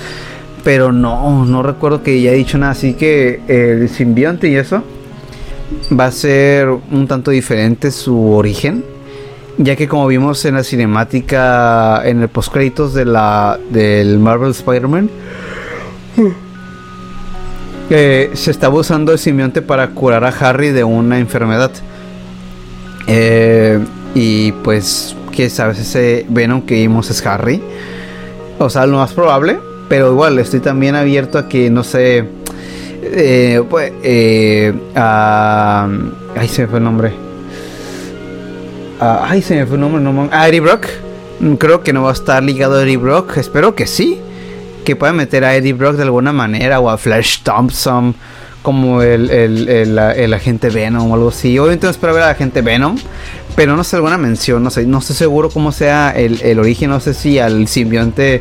pero no no recuerdo que haya dicho nada así que el simbionte y eso va a ser un tanto diferente su origen ya que como vimos en la cinemática, en el postcréditos de la del Marvel Spider-Man, eh, se estaba usando el simbionte para curar a Harry de una enfermedad. Eh, y pues, que sabes, ese Venom que vimos es Harry. O sea, lo más probable. Pero igual, estoy también abierto a que, no sé. Eh, pues, eh, a, ay, se me fue el nombre. Ay, se me fue el nombre. No, a Eddie Brock. Creo que no va a estar ligado a Eddie Brock. Espero que sí. Que pueda meter a Eddie Brock de alguna manera. O a Flash Thompson. Como el, el, el, el agente Venom o algo así. Obviamente no espero ver a la agente Venom. Pero no sé alguna mención. No sé. No estoy seguro cómo sea el origen. No sé si al simbionte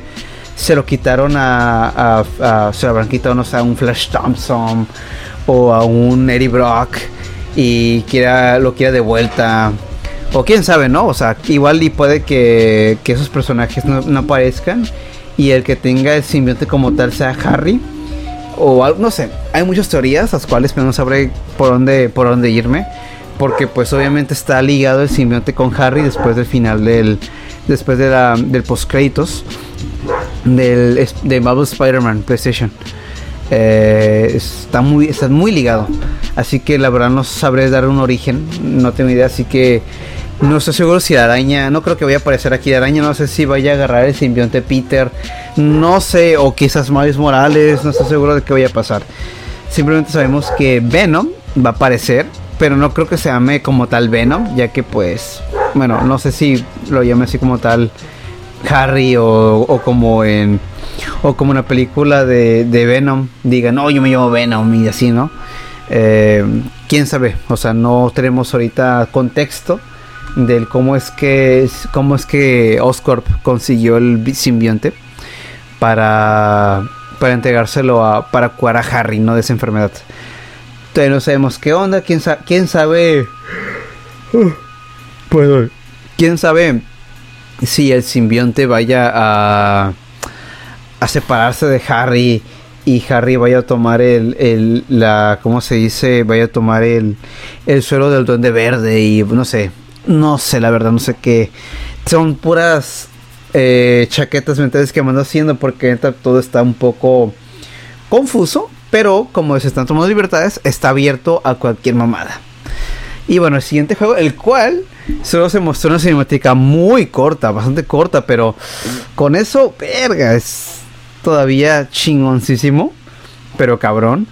se lo quitaron a, a, a se lo habrán quitado, no sé, a un Flash Thompson o a un Eddie Brock y quiera, lo quiera de vuelta. O quién sabe, ¿no? O sea, igual y puede que, que esos personajes no, no, aparezcan y el que tenga el simbionte como tal sea Harry. O no sé, hay muchas teorías, las cuales no sabré por dónde, por dónde irme. Porque pues obviamente está ligado el simbionte con Harry después del final del. Después de la, del post créditos del de Marvel Spider-Man PlayStation. Eh, está muy está muy ligado. Así que la verdad no sabré dar un origen, no tengo idea, así que no estoy seguro si la araña, no creo que vaya a aparecer aquí la araña, no sé si vaya a agarrar el simbionte Peter, no sé, o quizás Miles Morales, no estoy seguro de qué vaya a pasar. Simplemente sabemos que Venom va a aparecer, pero no creo que se llame como tal Venom, ya que pues, bueno, no sé si lo llame así como tal Harry o, o, como en o como una película de, de, Venom digan no yo me llamo Venom y así no eh, quién sabe o sea no tenemos ahorita contexto del cómo es que cómo es que Oscorp consiguió el simbionte para para entregárselo a para curar a Harry no de esa enfermedad. Entonces no sabemos qué onda quién, sa quién sabe. Pues quién sabe si el simbionte vaya a, a separarse de Harry y Harry vaya a tomar el, el la ¿cómo se dice? vaya a tomar el, el suelo del duende verde y no sé, no sé la verdad, no sé qué son puras eh, chaquetas mentales que me haciendo porque todo está un poco confuso, pero como se están tomando libertades, está abierto a cualquier mamada. Y bueno, el siguiente juego, el cual solo se mostró una cinemática muy corta, bastante corta, pero con eso, verga, es todavía chingoncísimo, pero cabrón.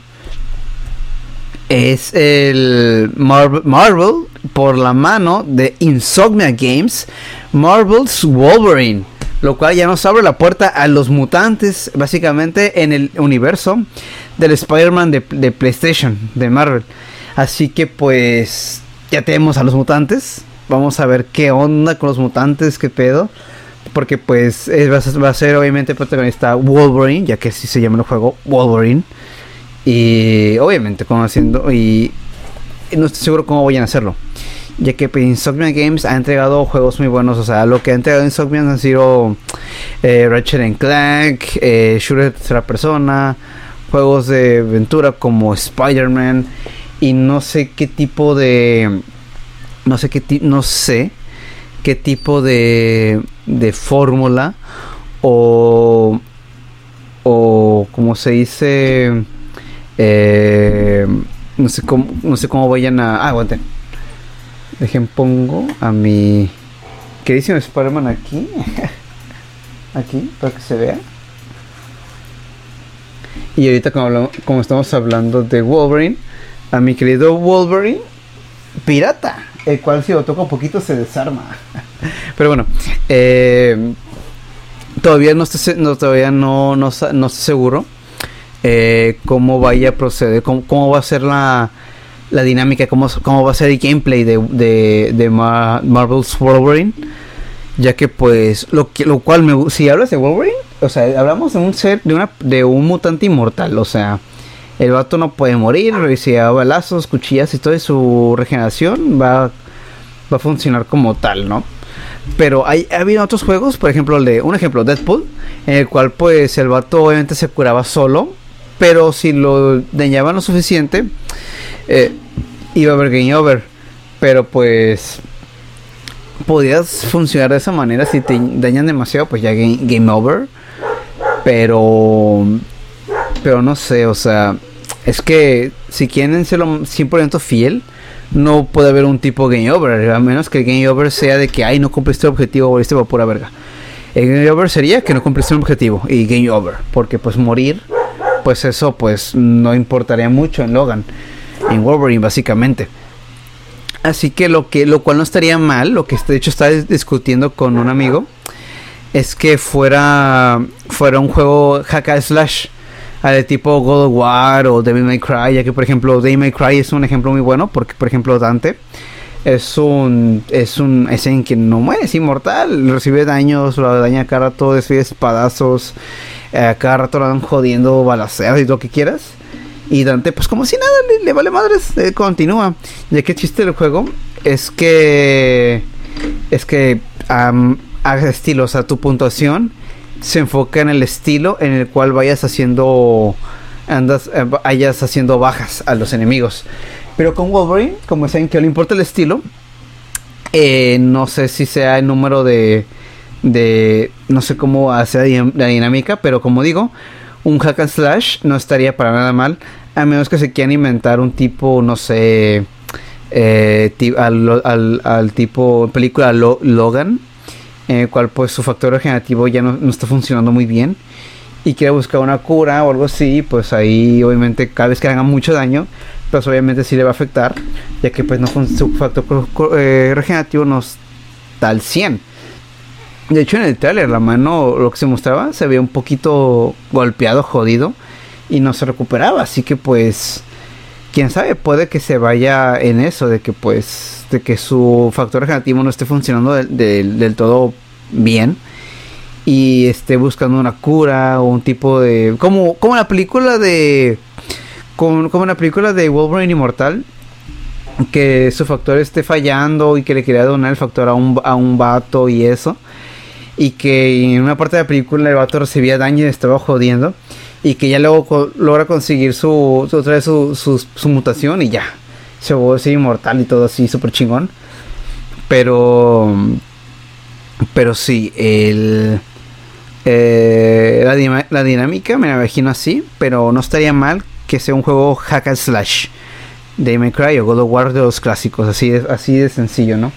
Es el Marvel, Marvel por la mano de Insomnia Games, Marvel's Wolverine lo cual ya nos abre la puerta a los mutantes, básicamente en el universo del Spider-Man de, de, PlayStation, de Marvel. Así que pues ya tenemos a los mutantes. Vamos a ver qué onda con los mutantes, qué pedo. Porque pues es, va, a ser, obviamente protagonista Wolverine, ya que así se llama el juego Wolverine. Y obviamente conociendo y no estoy seguro cómo vayan a hacerlo. Ya que pues, Insomnia Games ha entregado juegos muy buenos. O sea, lo que ha entregado Insomnia han sido eh, Ratchet Clank, eh, Shooter de tercera persona, juegos de aventura como Spider-Man y no sé qué tipo de no sé qué no sé qué tipo de de fórmula o o como se dice eh, no sé cómo no sé cómo vayan a ah, aguanten dejen pongo a mi queridísimo Spider-Man aquí. Aquí para que se vea. Y ahorita como, como estamos hablando de Wolverine a mi querido Wolverine pirata, el cual si lo toca un poquito se desarma. Pero bueno, eh, todavía no estoy, no, todavía no, no, no estoy seguro eh, cómo vaya a proceder, cómo, cómo, va a ser la, la dinámica, cómo, cómo va a ser el gameplay de, de, de Mar Marvel's Wolverine. Ya que pues, lo, que, lo cual me si hablas de Wolverine, o sea, hablamos de un ser, de una, de un mutante inmortal, o sea, el vato no puede morir, da balazos, cuchillas y todo su regeneración va, va a funcionar como tal, ¿no? Pero hay, ha habido otros juegos, por ejemplo, un ejemplo, Deadpool, en el cual pues el vato obviamente se curaba solo, pero si lo dañaban lo suficiente, eh, iba a haber game over. Pero pues podrías funcionar de esa manera. Si te dañan demasiado, pues ya game, game over. Pero, pero no sé, o sea, es que si quieren serlo 100% fiel, no puede haber un tipo game over, a menos que el game over sea de que, ay, no cumpliste el objetivo, volviste por pura verga. El game over sería que no cumpliste un objetivo y game over, porque pues morir, pues eso pues no importaría mucho en Logan, en Wolverine básicamente. Así que lo que lo cual no estaría mal, lo que de hecho está discutiendo con un amigo es que fuera fuera un juego hack and slash de tipo God of War o Devil May Cry, ya que por ejemplo Devil May Cry es un ejemplo muy bueno porque por ejemplo Dante es un es un es en que no muere, es inmortal, recibe daños, lo daña cada rato, recibe espadazos, eh, cada rato lo van jodiendo, balaceas y lo que quieras. Y Dante, pues como si nada, le, vale madres, eh, continúa. Ya que chiste del juego es que es que um, estilo, o tu puntuación se enfoca en el estilo en el cual vayas haciendo andas eh, vayas haciendo bajas a los enemigos. Pero con Wolverine, como saben que le importa el estilo, eh, no sé si sea el número de de no sé cómo hace la dinámica, pero como digo, un hack and slash no estaría para nada mal, a menos que se quieran inventar un tipo, no sé, eh, al, al, tipo película Logan, en el cual pues su factor regenerativo ya no, está funcionando muy bien y quiere buscar una cura o algo así, pues ahí obviamente cada vez que haga mucho daño, pues obviamente sí le va a afectar, ya que pues no su factor eh, regenerativo no está al 100. De hecho en el trailer la mano lo que se mostraba se veía un poquito golpeado, jodido y no se recuperaba, así que pues quién sabe, puede que se vaya en eso de que pues de que su factor regenerativo no esté funcionando del, todo bien y esté buscando una cura o un tipo de como como la película de como, como la película de Wolverine Inmortal que su factor esté fallando y que le quería donar el factor a un, a un vato y eso y que en una parte de la película el vato recibía daño y estaba jodiendo y que ya luego logra conseguir su, otra vez su, su mutación y ya se vuelve inmortal y todo así, súper chingón. Pero, pero sí, el, eh, la, dinámica me la imagino así, pero no estaría mal que sea un juego hack and slash de Cry o God of War de los clásicos, así de, así de sencillo, ¿no?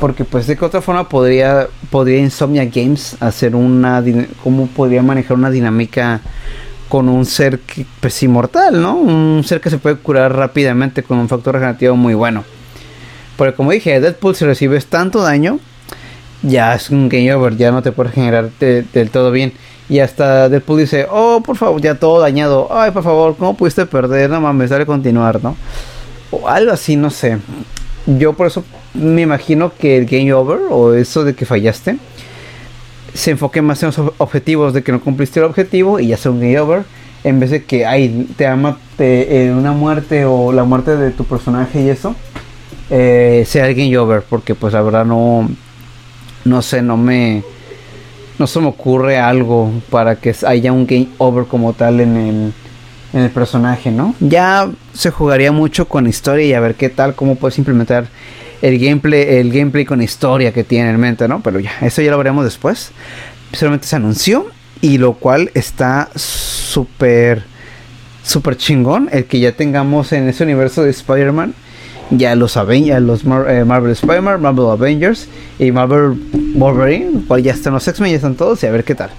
Porque pues de qué otra forma podría, podría Insomnia Games hacer una, cómo podría manejar una dinámica con un ser que, pues, inmortal, ¿no? Un ser que se puede curar rápidamente con un factor regenerativo muy bueno. Porque como dije, Deadpool si recibes tanto daño, ya es un game over, ya no te puede generar del todo bien. Y hasta Deadpool dice, oh, por favor, ya todo dañado. Ay, por favor, ¿cómo pudiste perder? No mames, dale continuar, ¿no? O algo así, no sé. Yo por eso me imagino que el game over o eso de que fallaste se enfoque más en los objetivos de que no cumpliste el objetivo y ya sea un game over en vez de que ay te ama te, una muerte o la muerte de tu personaje y eso eh, sea el game over porque pues la verdad no no sé no me no se me ocurre algo para que haya un game over como tal en el en el personaje no ya se jugaría mucho con historia y a ver qué tal cómo puedes implementar el gameplay, el gameplay con historia que tiene en mente, ¿no? Pero ya, eso ya lo veremos después. Solamente se anunció y lo cual está súper, súper chingón el que ya tengamos en ese universo de Spider-Man ya los Avengers, los eh, Marvel Spider-Man, Marvel Avengers y Marvel Wolverine, cual ya están los X-Men, ya están todos y a ver qué tal.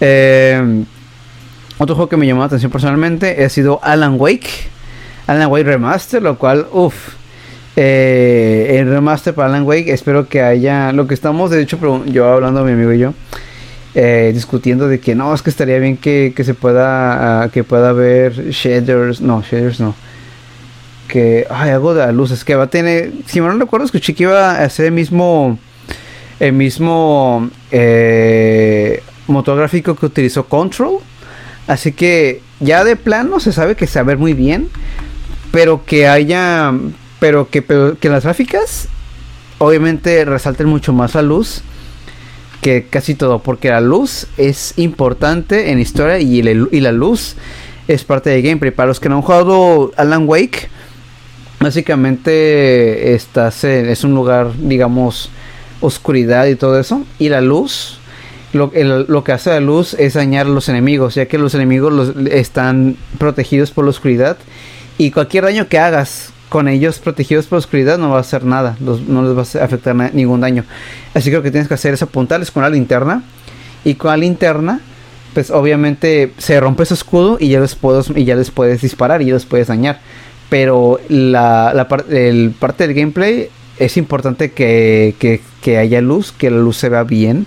Eh, otro juego que me llamó la atención personalmente ha sido Alan Wake. Alan Wake Remaster, lo cual, uff, eh, el remaster para Alan Wake. Espero que haya. Lo que estamos, de hecho, yo hablando, mi amigo y yo, eh, discutiendo de que no, es que estaría bien que, se pueda. Ah, que pueda haber shaders. No, shaders no. Que. Ay, algo de luces. Que va a tener. Si me no recuerdo, escuché que iba a hacer el mismo. El mismo. Eh, motográfico que utilizó Control. Así que ya de plano se sabe que ver muy bien. Pero que haya pero que, que las gráficas obviamente resalten mucho más la luz que casi todo, porque la luz es importante en historia y, la luz es parte de gameplay. Para los que no han jugado Alan Wake, básicamente estás es un lugar, digamos, oscuridad y todo eso. Y la luz, lo, que hace la luz es dañar a los enemigos, ya que los enemigos están protegidos por la oscuridad. Y cualquier daño que hagas con ellos protegidos por oscuridad no va a hacer nada, no les va a afectar ningún daño. Así que lo que tienes que hacer es apuntarles con la linterna. Y con la linterna, pues obviamente se rompe su escudo y ya les puedes, y ya les puedes disparar y ya les puedes dañar. Pero la, el parte del gameplay es importante que, que, haya luz, que la luz se vea bien.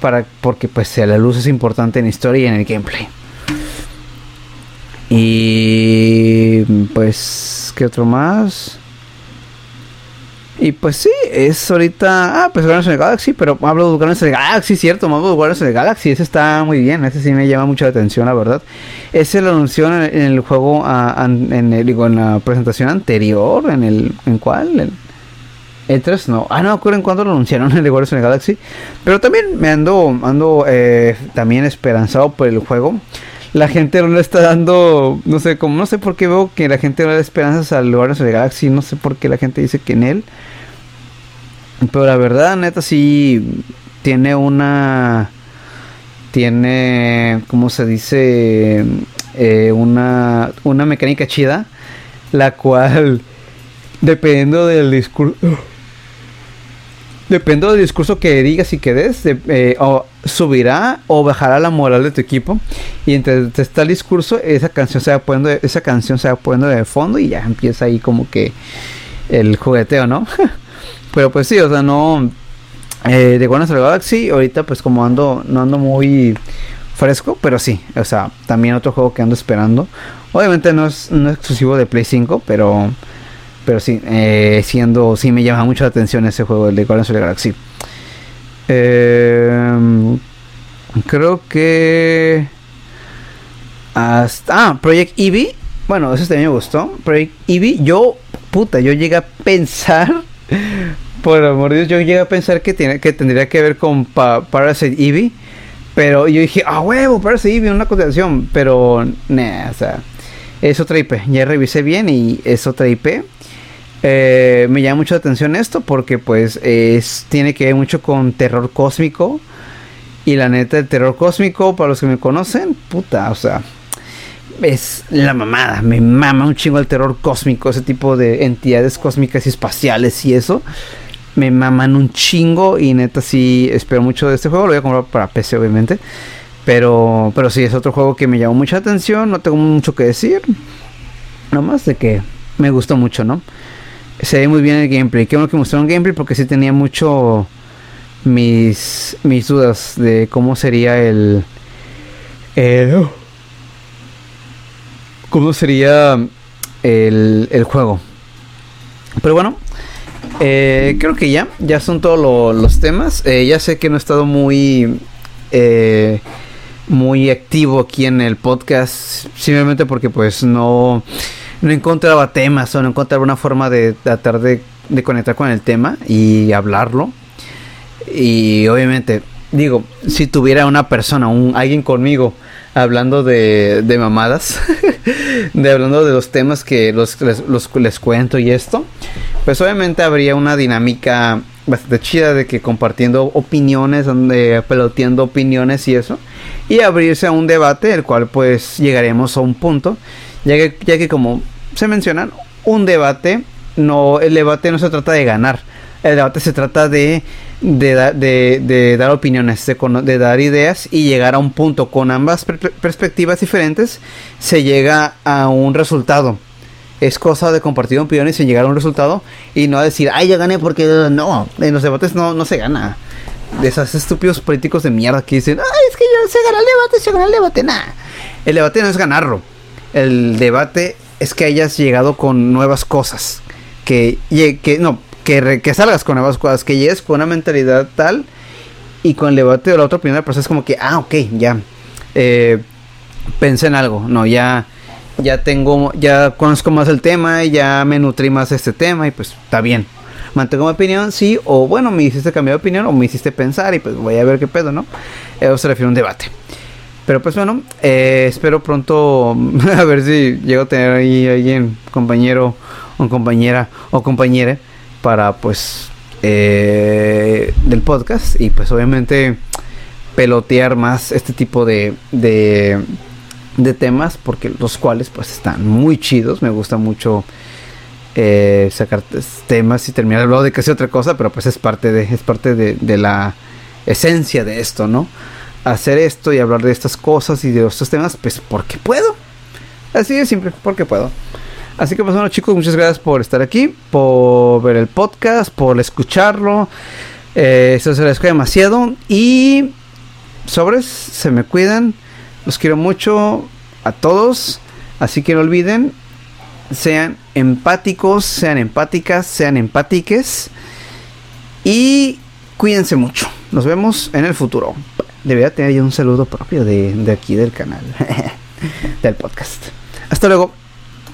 Para, porque pues la luz es importante en la historia y en el gameplay. Y pues, ¿qué otro más? Y pues sí, es ahorita. Ah, pues Guardians of the Galaxy, pero hablo de Guardians of the Galaxy, cierto, hablo de Guardians of the Galaxy. Ese está muy bien, ese sí me llama mucha atención, la verdad. Ese lo anunció en, el juego, en, el, digo, en la presentación anterior, en el. ¿En cuál? El, 3, no. Ah, no me en cuándo lo anunciaron en el Guardians of the Galaxy. Pero también me ando, ando eh, también esperanzado por el juego la gente no le está dando, no sé, como no sé por qué veo que la gente no da esperanzas al Guardians the Galaxy, no sé por qué la gente dice que en él. Pero la verdad, neta, sí tiene una. Tiene, ¿cómo se dice? Eh, una, una mecánica chida. La cual, dependiendo del discurso. Dependiendo del discurso que digas y que des, eh, o subirá o bajará la moral de tu equipo. Y entre está el discurso, esa canción se va poniendo, esa canción se va poniendo de fondo y ya empieza ahí como que el jugueteo, ¿no? Pero pues sí, o sea, no. Eh, de Guardians of the Galaxy, ahorita pues como ando, no ando muy fresco, pero sí, o sea, también otro juego que ando esperando. Obviamente no es, no es exclusivo de Play 5, pero pero sí, eh, siendo, sí me llama mucho la atención ese juego, el de Guardians of the Galaxy. Eh, creo que hasta ah, Project Eevee, bueno, eso también me gustó. Project Eevee, yo puta, yo llegué a pensar por amor de Dios, yo llegué a pensar que, tiene, que tendría que ver con Parasite Eevee. Pero yo dije, ah, huevo, Parasite Eevee, una cotización. Pero, nah, o sea, es otra IP. Ya revisé bien y es otra IP. Eh, me llama mucho la atención esto porque, pues, es, tiene que ver mucho con terror cósmico. Y la neta, el terror cósmico, para los que me conocen, puta, o sea, es la mamada. Me mama un chingo el terror cósmico, ese tipo de entidades cósmicas y espaciales y eso me maman un chingo y neta sí espero mucho de este juego. Lo voy a comprar para PC obviamente. Pero, pero sí, es otro juego que me llamó mucha atención. No tengo mucho que decir. Nomás de que me gustó mucho, ¿no? Se ve muy bien el gameplay. Qué bueno que mostraron gameplay porque sí tenía mucho mis, mis dudas de cómo sería el... cómo sería el, el juego. Pero bueno, eh, creo que ya, ya son todos los temas. Eh, ya sé que no he estado muy, eh, muy activo aquí en el podcast, simplemente porque pues no, no encontraba temas o no encontraba una forma de tratar de, de conectar con el tema y hablarlo. Y obviamente, digo, si tuviera una persona, un, alguien conmigo, hablando de, de mamadas, de hablando de los temas que los, les, los, les cuento y esto, pues obviamente habría una dinámica bastante chida de que compartiendo opiniones, donde peloteando opiniones y eso, y abrirse a un debate, el cual pues llegaremos a un punto, ya que, ya que como se mencionan, un debate, no, el debate no se trata de ganar, el debate se trata de de, dar opiniones, de, dar ideas y llegar a un punto con ambas perspectivas diferentes, se llega a un resultado. Es cosa de compartir opiniones y llegar a un resultado y no decir, ay, ya gané porque no, en los debates no, no se gana. De esos estúpidos políticos de mierda que dicen, ay, es que yo se gana el debate, se gana el debate, nada. El debate no es ganarlo. El debate es que hayas llegado con nuevas cosas. Que, que no, que, salgas con nuevas cosas, que llegues con una mentalidad tal y con el debate de la otra opinión pues es como que, ah, ok, ya, eh, pensé en algo, no, ya, ya tengo, ya conozco más el tema, ya me nutrí más este tema y pues está bien. Mantengo mi opinión, sí, o bueno, me hiciste cambiar de opinión o me hiciste pensar y pues voy a ver qué pedo, ¿no? Eso se refiere a un debate. Pero pues bueno, eh, espero pronto a ver si llego a tener ahí alguien, compañero o compañera o compañera para pues eh, del podcast y pues obviamente pelotear más este tipo de, de, temas porque los cuales pues están muy chidos, me gusta mucho eh, sacar temas y terminar hablando de casi otra cosa, pero pues es parte de, es parte de la esencia de esto, ¿no? Hacer esto y hablar de estas cosas y de estos temas, pues porque puedo. Así de simple, porque puedo. Así que pues bueno chicos, muchas gracias por estar aquí, por ver el podcast, por escucharlo. Eh, eso se les agradezco demasiado. Y sobres, se me cuidan. Los quiero mucho a todos. Así que no olviden, sean empáticos, sean empáticas, sean empátiques. Y cuídense mucho. Nos vemos en el futuro. Debería tener un saludo propio de, de aquí del canal, del podcast. Hasta luego.